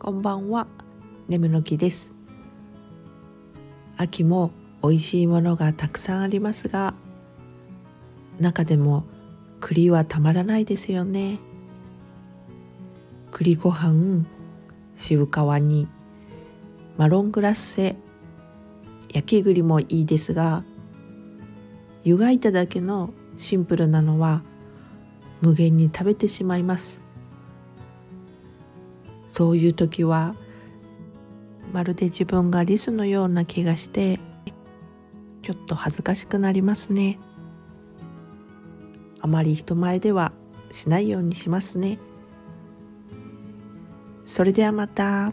こんばんは、眠の木です。秋も美味しいものがたくさんありますが、中でも栗はたまらないですよね。栗ご飯、渋皮煮、マロングラッセ、焼き栗もいいですが、湯がいただけのシンプルなのは無限に食べてしまいます。そういう時はまるで自分がリスのような気がしてちょっと恥ずかしくなりますねあまり人前ではしないようにしますねそれではまた。